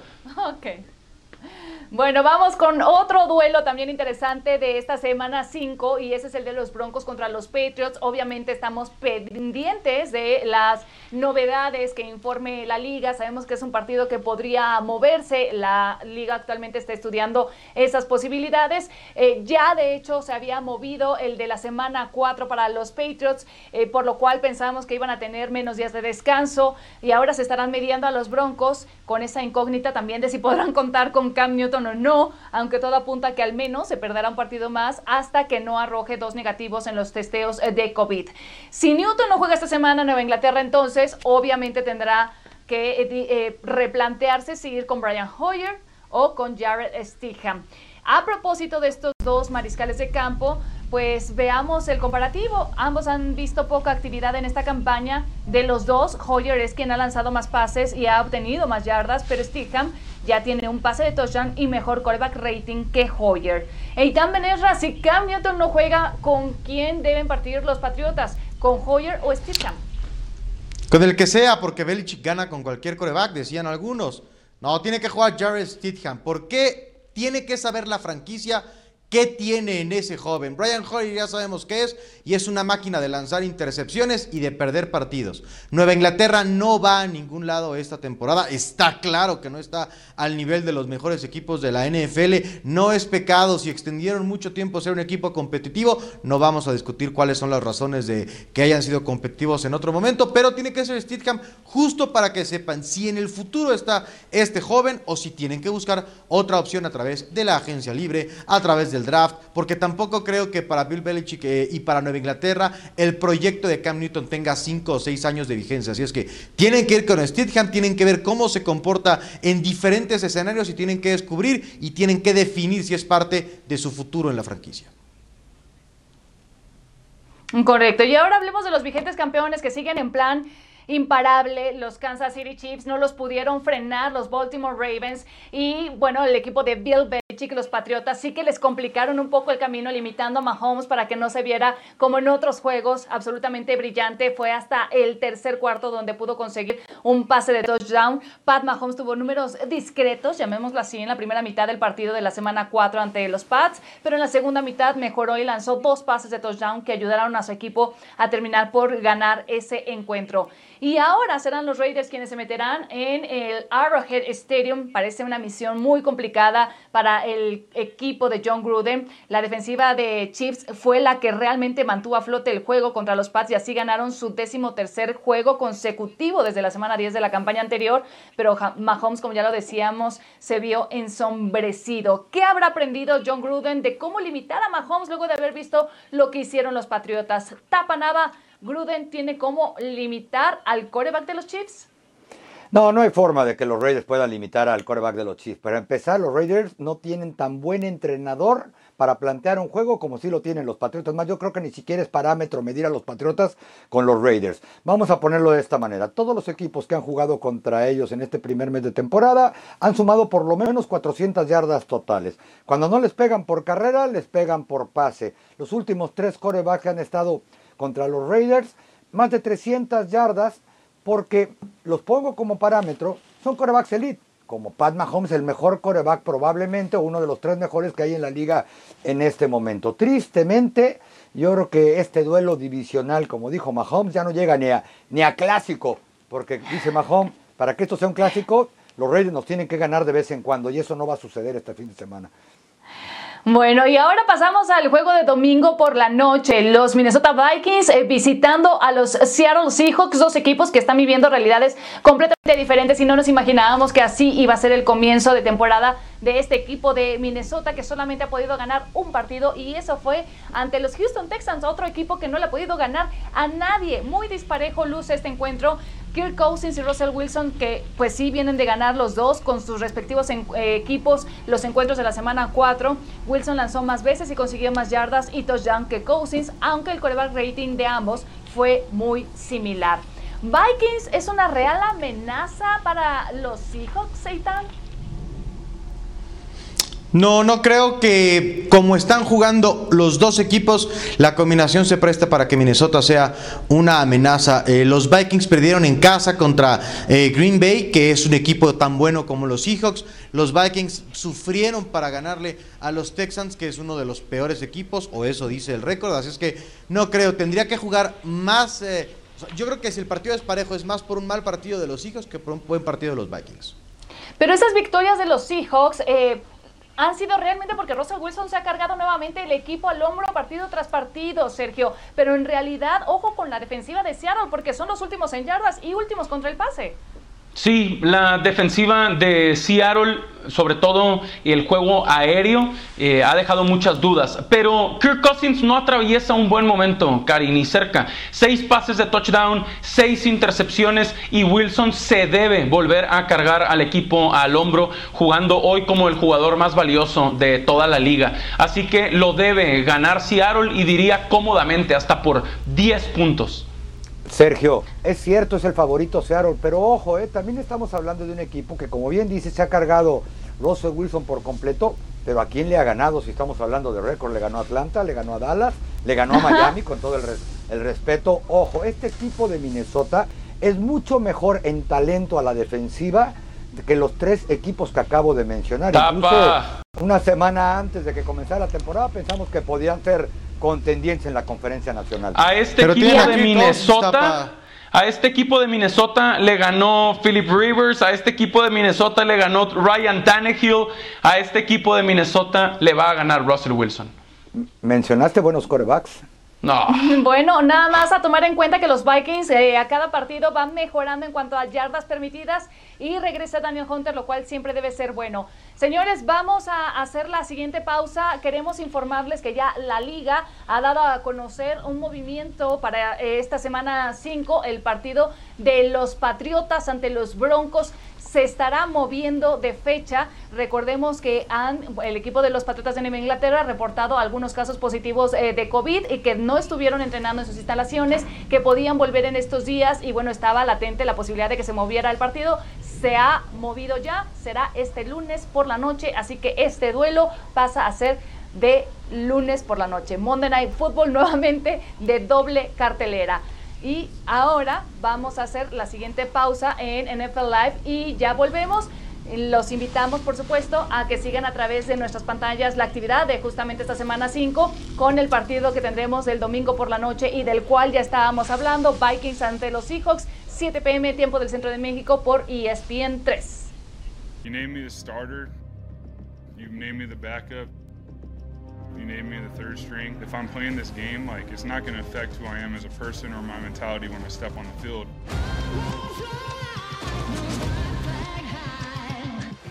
Bueno, vamos con otro duelo también interesante de esta semana 5 y ese es el de los Broncos contra los Patriots. Obviamente estamos pendientes de las novedades que informe la liga. Sabemos que es un partido que podría moverse. La liga actualmente está estudiando esas posibilidades. Eh, ya de hecho se había movido el de la semana 4 para los Patriots, eh, por lo cual pensábamos que iban a tener menos días de descanso y ahora se estarán midiendo a los Broncos con esa incógnita también de si podrán contar con Cam Newton o no, aunque todo apunta que al menos se perderá un partido más hasta que no arroje dos negativos en los testeos de COVID. Si Newton no juega esta semana en Nueva Inglaterra, entonces obviamente tendrá que eh, eh, replantearse si ir con Brian Hoyer o con Jared Stidham. A propósito de estos dos mariscales de campo, pues veamos el comparativo. Ambos han visto poca actividad en esta campaña. De los dos, Hoyer es quien ha lanzado más pases y ha obtenido más yardas, pero Stidham ya tiene un pase de touchdown y mejor callback rating que Hoyer. Eitan Benesra, si Cam Newton no juega, ¿con quién deben partir los Patriotas? ¿Con Hoyer o Stidham? Con el que sea, porque Belichick gana con cualquier coreback, decían algunos. No, tiene que jugar Jared Stidham. ¿Por qué tiene que saber la franquicia ¿Qué tiene en ese joven? Brian Hoyer ya sabemos qué es y es una máquina de lanzar intercepciones y de perder partidos. Nueva Inglaterra no va a ningún lado esta temporada. Está claro que no está al nivel de los mejores equipos de la NFL. No es pecado si extendieron mucho tiempo ser un equipo competitivo. No vamos a discutir cuáles son las razones de que hayan sido competitivos en otro momento, pero tiene que ser Steadham justo para que sepan si en el futuro está este joven o si tienen que buscar otra opción a través de la agencia libre, a través del draft, porque tampoco creo que para Bill Belichick eh, y para Nueva Inglaterra el proyecto de Cam Newton tenga 5 o 6 años de vigencia. Así es que tienen que ir con Steadham, tienen que ver cómo se comporta en diferentes escenarios y tienen que descubrir y tienen que definir si es parte de su futuro en la franquicia. Correcto. Y ahora hablemos de los vigentes campeones que siguen en plan imparable. Los Kansas City Chiefs no los pudieron frenar, los Baltimore Ravens. Y bueno, el equipo de Bill Belichick, los Patriotas, sí que les complicaron un poco el camino, limitando a Mahomes para que no se viera como en otros juegos, absolutamente brillante. Fue hasta el tercer cuarto donde pudo conseguir un pase de touchdown. Pat Mahomes tuvo números discretos, llamémoslo así, en la primera mitad del partido de la semana 4 ante los Pats, pero en la segunda mitad mejoró y lanzó dos pases de touchdown que ayudaron a su equipo a terminar por ganar ese encuentro. Y ahora serán los Raiders quienes se meterán en el Arrowhead Stadium. Parece una misión muy complicada para el equipo de John Gruden. La defensiva de Chiefs fue la que realmente mantuvo a flote el juego contra los Pats y así ganaron su décimo tercer juego consecutivo desde la semana 10 de la campaña anterior. Pero Mahomes, como ya lo decíamos, se vio ensombrecido. ¿Qué habrá aprendido John Gruden de cómo limitar a Mahomes luego de haber visto lo que hicieron los Patriotas? Tapanaba Gruden tiene cómo limitar al coreback de los Chiefs? No, no hay forma de que los Raiders puedan limitar al coreback de los Chiefs. Para empezar, los Raiders no tienen tan buen entrenador para plantear un juego como si lo tienen los Patriotas. Más, yo creo que ni siquiera es parámetro medir a los Patriotas con los Raiders. Vamos a ponerlo de esta manera. Todos los equipos que han jugado contra ellos en este primer mes de temporada han sumado por lo menos 400 yardas totales. Cuando no les pegan por carrera, les pegan por pase. Los últimos tres corebacks han estado contra los Raiders, más de 300 yardas, porque los pongo como parámetro, son corebacks elite, como Pat Mahomes, el mejor coreback probablemente, uno de los tres mejores que hay en la liga en este momento. Tristemente, yo creo que este duelo divisional, como dijo Mahomes, ya no llega ni a, ni a clásico, porque dice Mahomes, para que esto sea un clásico, los Raiders nos tienen que ganar de vez en cuando, y eso no va a suceder este fin de semana. Bueno, y ahora pasamos al juego de domingo por la noche. Los Minnesota Vikings eh, visitando a los Seattle Seahawks, dos equipos que están viviendo realidades completamente diferentes y no nos imaginábamos que así iba a ser el comienzo de temporada de este equipo de Minnesota que solamente ha podido ganar un partido y eso fue ante los Houston Texans, otro equipo que no le ha podido ganar a nadie. Muy disparejo luce este encuentro. Kirk Cousins y Russell Wilson, que pues sí vienen de ganar los dos con sus respectivos eh, equipos los encuentros de la semana 4. Wilson lanzó más veces y consiguió más yardas y touchdown que Cousins, aunque el coreback rating de ambos fue muy similar. Vikings es una real amenaza para los Seahawks, Seitan. No, no creo que como están jugando los dos equipos, la combinación se presta para que Minnesota sea una amenaza. Eh, los Vikings perdieron en casa contra eh, Green Bay, que es un equipo tan bueno como los Seahawks. Los Vikings sufrieron para ganarle a los Texans, que es uno de los peores equipos, o eso dice el récord. Así es que no creo, tendría que jugar más. Eh, yo creo que si el partido es parejo, es más por un mal partido de los Seahawks que por un buen partido de los Vikings. Pero esas victorias de los Seahawks, han sido realmente porque Russell Wilson se ha cargado nuevamente el equipo al hombro partido tras partido, Sergio. Pero en realidad, ojo con la defensiva de Seattle porque son los últimos en yardas y últimos contra el pase. Sí, la defensiva de Seattle, sobre todo el juego aéreo, eh, ha dejado muchas dudas. Pero Kirk Cousins no atraviesa un buen momento, Cari, ni cerca. Seis pases de touchdown, seis intercepciones y Wilson se debe volver a cargar al equipo al hombro, jugando hoy como el jugador más valioso de toda la liga. Así que lo debe ganar Seattle y diría cómodamente hasta por 10 puntos. Sergio, es cierto, es el favorito Seattle, pero ojo, eh, también estamos hablando de un equipo que, como bien dice, se ha cargado Russell Wilson por completo, pero ¿a quién le ha ganado si estamos hablando de récord? Le ganó a Atlanta, le ganó a Dallas, le ganó a Miami, con todo el, el respeto. Ojo, este equipo de Minnesota es mucho mejor en talento a la defensiva que los tres equipos que acabo de mencionar. Tapa. Incluso una semana antes de que comenzara la temporada pensamos que podían ser contendientes en la conferencia nacional. A este Pero equipo de Minnesota. A este equipo de Minnesota le ganó Philip Rivers, a este equipo de Minnesota le ganó Ryan Tannehill, a este equipo de Minnesota le va a ganar Russell Wilson. ¿Mencionaste buenos corebacks? No. Bueno, nada más a tomar en cuenta que los Vikings eh, a cada partido van mejorando en cuanto a yardas permitidas y regresa Daniel Hunter, lo cual siempre debe ser bueno. Señores, vamos a hacer la siguiente pausa. Queremos informarles que ya la liga ha dado a conocer un movimiento para eh, esta semana 5, el partido de los Patriotas ante los Broncos se estará moviendo de fecha. Recordemos que han, el equipo de los Patriotas de Nueva Inglaterra ha reportado algunos casos positivos eh, de COVID y que no estuvieron entrenando en sus instalaciones, que podían volver en estos días y bueno, estaba latente la posibilidad de que se moviera el partido. Se ha movido ya, será este lunes por la noche, así que este duelo pasa a ser de lunes por la noche. Monday Night Football nuevamente de doble cartelera. Y ahora vamos a hacer la siguiente pausa en NFL Live y ya volvemos. Los invitamos, por supuesto, a que sigan a través de nuestras pantallas la actividad de justamente esta semana 5 con el partido que tendremos el domingo por la noche y del cual ya estábamos hablando, Vikings ante los Seahawks, 7 pm tiempo del centro de México por E ESPN 3. You name me the starter, you name me the backup, you name me the third string. If I'm playing this game, like it's not going to affect who I am as a person or my mentality when I step on the field.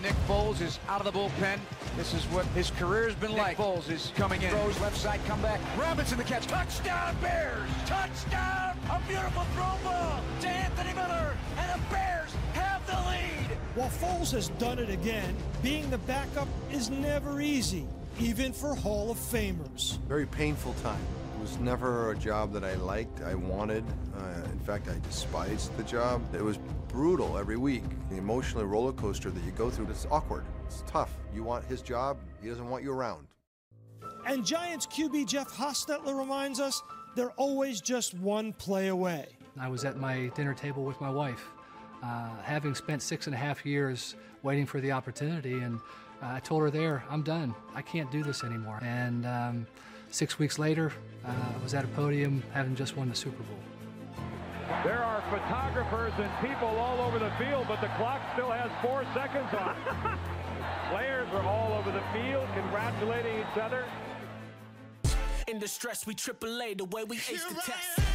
Nick Foles is out of the bullpen. This is what his career has been Nick like. Foles is coming in. Throws left side, comeback. Robinson the catch. Touchdown Bears! Touchdown! A beautiful throw ball to Anthony Miller, and the Bears have the lead. While Foles has done it again, being the backup is never easy, even for Hall of Famers. Very painful time. It was never a job that I liked, I wanted. Uh, in fact, I despised the job. It was brutal every week. The emotional roller coaster that you go through, it's awkward. It's tough. You want his job, he doesn't want you around. And Giants QB Jeff Hostetler reminds us they're always just one play away. I was at my dinner table with my wife, uh, having spent six and a half years waiting for the opportunity, and I told her there, I'm done. I can't do this anymore. And um, six weeks later, uh, I was at a podium having just won the Super Bowl. There are photographers and people all over the field, but the clock still has four seconds on it. Players are all over the field congratulating each other. In distress, we triple A the way we ace the test.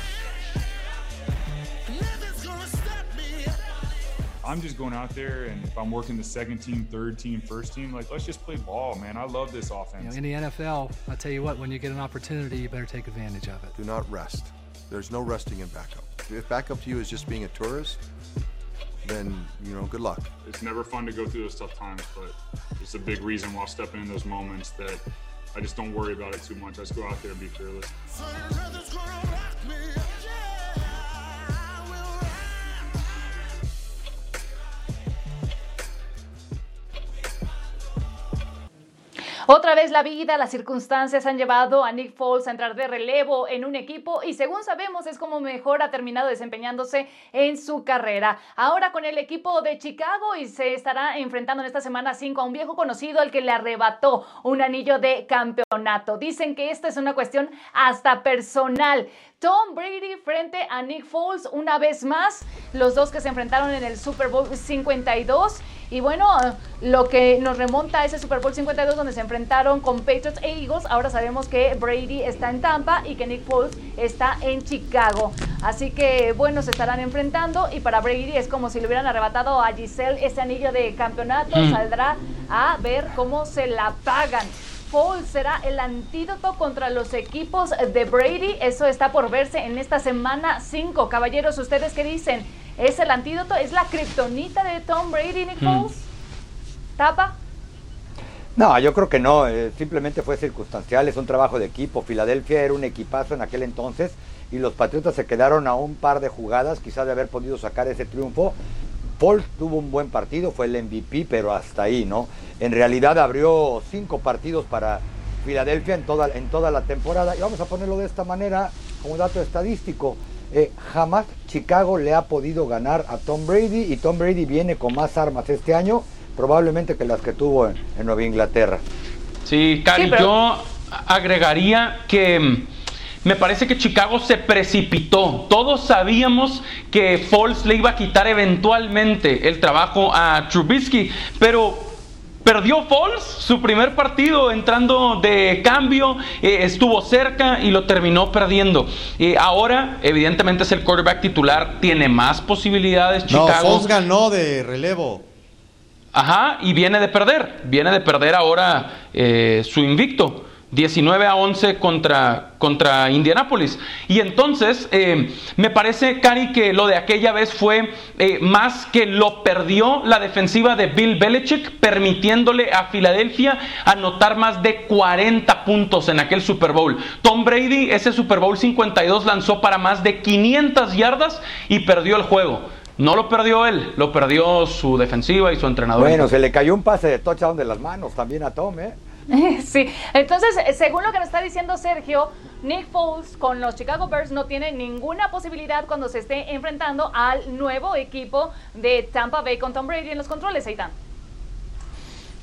I'm just going out there, and if I'm working the second team, third team, first team, like let's just play ball, man. I love this You know, offense. in the NFL, I tell you what, when you get an opportunity, you better take advantage of it. Do not rest. There's no resting in backup. If backup to you is just being a tourist, then, you know, good luck. It's never fun to go through those tough times, but it's a big reason while stepping in those moments that I just don't worry about it too much. I just go out there and be fearless. Nothing's Otra vez la vida, las circunstancias han llevado a Nick Foles a entrar de relevo en un equipo y según sabemos es como mejor ha terminado desempeñándose en su carrera. Ahora con el equipo de Chicago y se estará enfrentando en esta semana 5 a un viejo conocido al que le arrebató un anillo de campeonato. Dicen que esta es una cuestión hasta personal. Tom Brady frente a Nick Foles una vez más, los dos que se enfrentaron en el Super Bowl 52. Y bueno, lo que nos remonta a ese Super Bowl 52 donde se enfrentaron con Patriots e Eagles, ahora sabemos que Brady está en Tampa y que Nick Foles está en Chicago. Así que bueno, se estarán enfrentando y para Brady es como si le hubieran arrebatado a Giselle ese anillo de campeonato, Mm. saldrá a ver cómo se la pagan. Foles será el antídoto contra los equipos de Brady. Eso está por verse en esta semana 5. Caballeros, ¿ustedes qué dicen? ¿Es el antídoto? ¿Es la kriptonita de Tom Brady, Nick Mm. Foles? ¿Tapa? No, yo creo que no, eh, simplemente fue circunstancial, es un trabajo de equipo. Filadelfia era un equipazo en aquel entonces y los Patriotas se quedaron a un par de jugadas, quizás de haber podido sacar ese triunfo. Paul tuvo un buen partido, fue el MVP, pero hasta ahí, ¿no? En realidad abrió cinco partidos para Filadelfia en toda, en toda la temporada. Y vamos a ponerlo de esta manera, como dato estadístico. eh, jamás Chicago le ha podido ganar a Tom Brady y Tom Brady viene con más armas este año, probablemente que las que tuvo en, en Nueva Inglaterra. Sí, Cari, Sí, pero- yo agregaría que mm, me parece que Chicago se precipitó. Todos sabíamos que Foles le iba a quitar eventualmente el trabajo a Trubisky, pero perdió Foles su primer partido entrando de cambio, eh, estuvo cerca y lo terminó perdiendo. Eh, ahora, evidentemente, es el quarterback titular, tiene más posibilidades. No, Chicago. Foles ganó de relevo. Ajá, y viene de perder. Viene de perder ahora eh, su invicto. 19 a 11 contra, contra Indianapolis. Y entonces, eh, me parece, Cari, que lo de aquella vez fue eh, más que lo perdió la defensiva de Bill Belichick, permitiéndole a Filadelfia anotar más de 40 puntos en aquel Super Bowl. Tom Brady, ese Super Bowl 52, lanzó para más de 500 yardas y perdió el juego. No lo perdió él, lo perdió su defensiva y su entrenador. Bueno, se le cayó un pase de touchdown de las manos también a Tom, ¿eh? Sí, entonces, eh, según lo que nos está diciendo Sergio, Nick Foles con los Chicago Bears no tiene ninguna posibilidad cuando se esté enfrentando al nuevo equipo de Tampa Bay con Tom Brady en los controles, Eitan.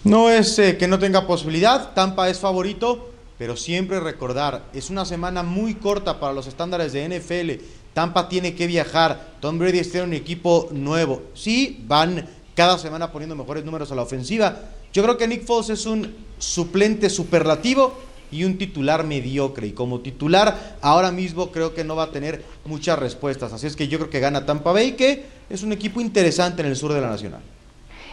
No es eh, que no tenga posibilidad, Tampa es favorito, pero siempre recordar, es una semana muy corta para los estándares de NFL. Tampa tiene que viajar, Tom Brady está en un equipo nuevo. Sí, van cada semana poniendo mejores números a la ofensiva. Yo creo que Nick Foles es un suplente superlativo y un titular mediocre. Y como titular, ahora mismo creo que no va a tener muchas respuestas. Así es que yo creo que gana Tampa Bay, que es un equipo interesante en el sur de la Nacional.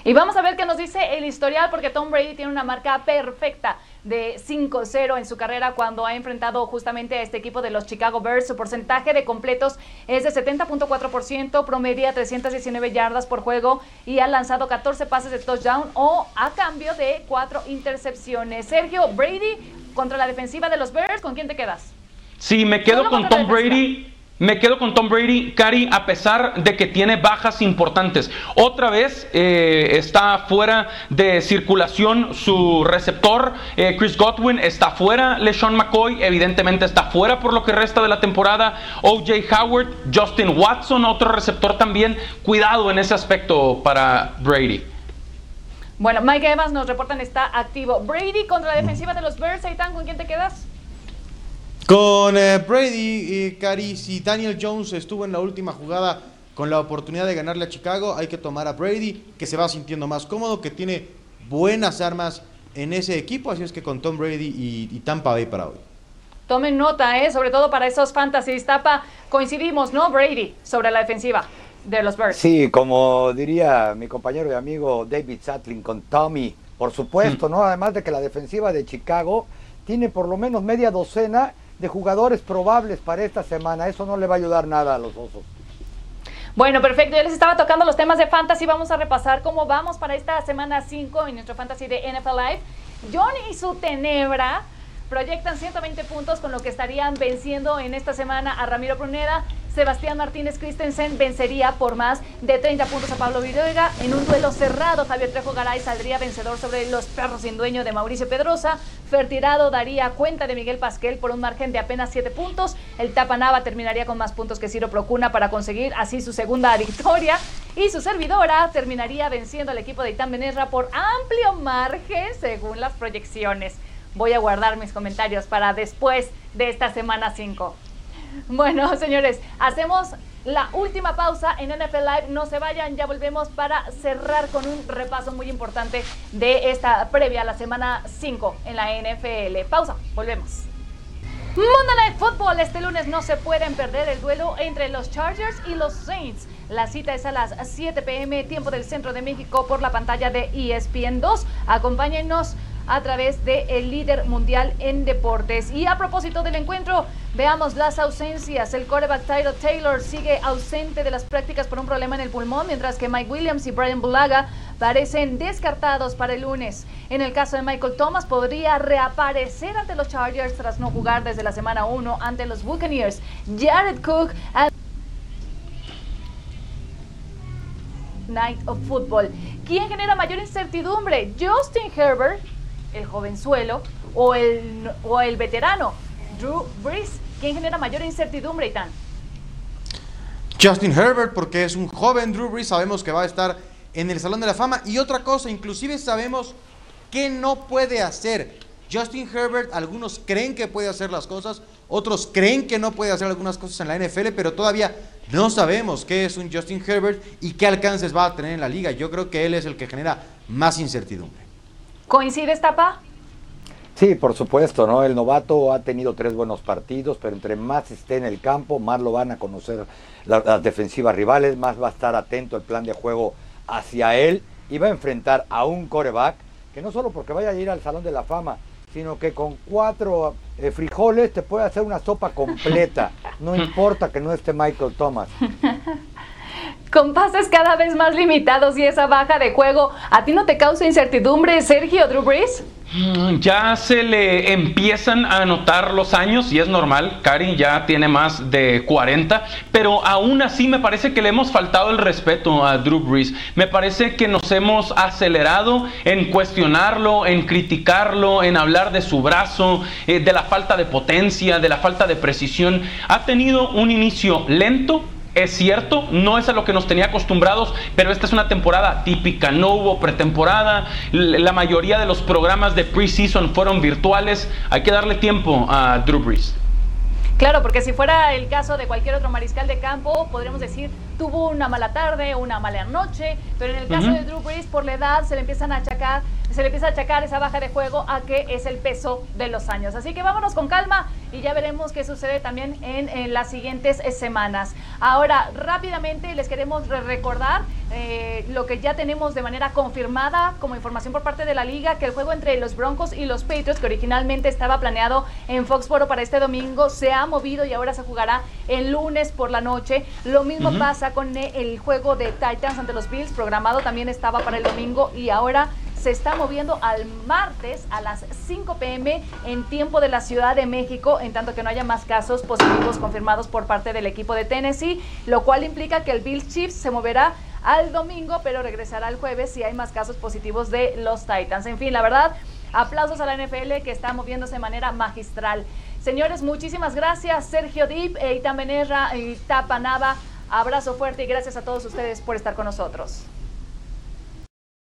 Y vamos a ver qué nos dice el historial, porque Tom Brady tiene una marca perfecta de 5-0 en su carrera cuando ha enfrentado justamente a este equipo de los Chicago Bears. Su porcentaje de completos es de 70.4%, promedia 319 yardas por juego y ha lanzado 14 pases de touchdown o a cambio de 4 intercepciones. Sergio Brady contra la defensiva de los Bears, ¿con quién te quedas? Sí, me quedo Solo con Tom Brady. Me quedo con Tom Brady, Cari, a pesar de que tiene bajas importantes. Otra vez eh, está fuera de circulación su receptor, eh, Chris Godwin, está fuera LeSean McCoy, evidentemente está fuera por lo que resta de la temporada. OJ Howard, Justin Watson, otro receptor también. Cuidado en ese aspecto para Brady. Bueno, Mike Evans nos reportan está activo. Brady contra la defensiva de los Bears, Eitan, ¿con quién te quedas? Con eh, Brady y Cari, si Daniel Jones estuvo en la última jugada con la oportunidad de ganarle a Chicago, hay que tomar a Brady, que se va sintiendo más cómodo, que tiene buenas armas en ese equipo, así es que con Tom Brady y, y Tampa Bay para hoy. Tomen nota, ¿eh? sobre todo para esos fantasies. Tapa, coincidimos, ¿no? Brady sobre la defensiva de los Bears. Sí, como diría mi compañero y amigo David Satlin con Tommy, por supuesto, ¿no? Además de que la defensiva de Chicago tiene por lo menos media docena de jugadores probables para esta semana. Eso no le va a ayudar nada a los osos. Bueno, perfecto. Ya les estaba tocando los temas de fantasy. Vamos a repasar cómo vamos para esta semana 5 en nuestro fantasy de NFL Live. John y su Tenebra proyectan 120 puntos con lo que estarían venciendo en esta semana a Ramiro Pruneda. Sebastián Martínez Christensen vencería por más de 30 puntos a Pablo Videga. En un duelo cerrado, Javier Trejo Garay saldría vencedor sobre los perros sin dueño de Mauricio Pedrosa. Fertirado daría cuenta de Miguel Pasquel por un margen de apenas 7 puntos. El Tapanava terminaría con más puntos que Ciro Procuna para conseguir así su segunda victoria. Y su servidora terminaría venciendo al equipo de Itán Benesra por amplio margen según las proyecciones. Voy a guardar mis comentarios para después de esta semana 5. Bueno, señores, hacemos la última pausa en NFL Live. No se vayan, ya volvemos para cerrar con un repaso muy importante de esta previa a la semana 5 en la NFL. Pausa, volvemos. Monday Night Football, este lunes no se pueden perder el duelo entre los Chargers y los Saints. La cita es a las 7 pm, tiempo del centro de México, por la pantalla de ESPN 2. Acompáñennos a través de el líder mundial en deportes. Y a propósito del encuentro, veamos las ausencias. El quarterback Tyler Taylor sigue ausente de las prácticas por un problema en el pulmón, mientras que Mike Williams y Brian Bulaga parecen descartados para el lunes. En el caso de Michael Thomas, podría reaparecer ante los Chargers tras no jugar desde la semana 1 ante los Buccaneers. Jared Cook Night of Football. ¿Quién genera mayor incertidumbre? Justin Herbert, el jovenzuelo, o el, o el veterano, Drew Brees. ¿Quién genera mayor incertidumbre, Itán? Justin Herbert, porque es un joven Drew Brees, sabemos que va a estar en el Salón de la Fama. Y otra cosa, inclusive sabemos qué no puede hacer. Justin Herbert, algunos creen que puede hacer las cosas, otros creen que no puede hacer algunas cosas en la NFL, pero todavía no sabemos qué es un Justin Herbert y qué alcances va a tener en la liga. Yo creo que él es el que genera más incertidumbre. ¿Coincides, Tapa? Sí, por supuesto, ¿no? El novato ha tenido tres buenos partidos, pero entre más esté en el campo, más lo van a conocer las, las defensivas rivales, más va a estar atento el plan de juego hacia él y va a enfrentar a un coreback que no solo porque vaya a ir al Salón de la Fama, sino que con cuatro eh, frijoles te puede hacer una sopa completa. No importa que no esté Michael Thomas. Con pases cada vez más limitados y esa baja de juego, ¿a ti no te causa incertidumbre, Sergio Drew Brees? Mm, Ya se le empiezan a notar los años y es normal, Cari ya tiene más de 40, pero aún así me parece que le hemos faltado el respeto a Drew Brees. Me parece que nos hemos acelerado en cuestionarlo, en criticarlo, en hablar de su brazo, eh, de la falta de potencia, de la falta de precisión. Ha tenido un inicio lento, es cierto, no es a lo que nos tenía acostumbrados, pero esta es una temporada típica, no hubo pretemporada, la mayoría de los programas de preseason fueron virtuales, hay que darle tiempo a Drew Brees. Claro, porque si fuera el caso de cualquier otro mariscal de campo, podríamos decir tuvo una mala tarde, una mala noche, pero en el caso de Drew Brees, por la edad, se le empiezan a achacar, se le empieza a achacar esa baja de juego a que es el peso de los años. Así que vámonos con calma y ya veremos qué sucede también en, en las siguientes eh, semanas. Ahora, rápidamente les queremos re- recordar eh, lo que ya tenemos de manera confirmada como información por parte de la liga, que el juego entre los Broncos y los Patriots, que originalmente estaba planeado en Foxboro para este domingo, se ha movido y ahora se jugará el lunes por la noche. Lo mismo Ujú. pasa con eh, el juego de Titans ante los Bills, programado también estaba para el domingo y ahora se está moviendo al martes a las 5 pm en tiempo de la Ciudad de México, en tanto que no haya más casos positivos confirmados por parte del equipo de Tennessee, lo cual implica que el Bills Chiefs se moverá al domingo, pero regresará el jueves si hay más casos positivos de los Titans. En fin, la verdad, aplausos a la NFL que está moviéndose de manera magistral. Señores, muchísimas gracias. Sergio Dip, Eitan Benerra y Tapa Nava. Abrazo fuerte y gracias a todos ustedes por estar con nosotros.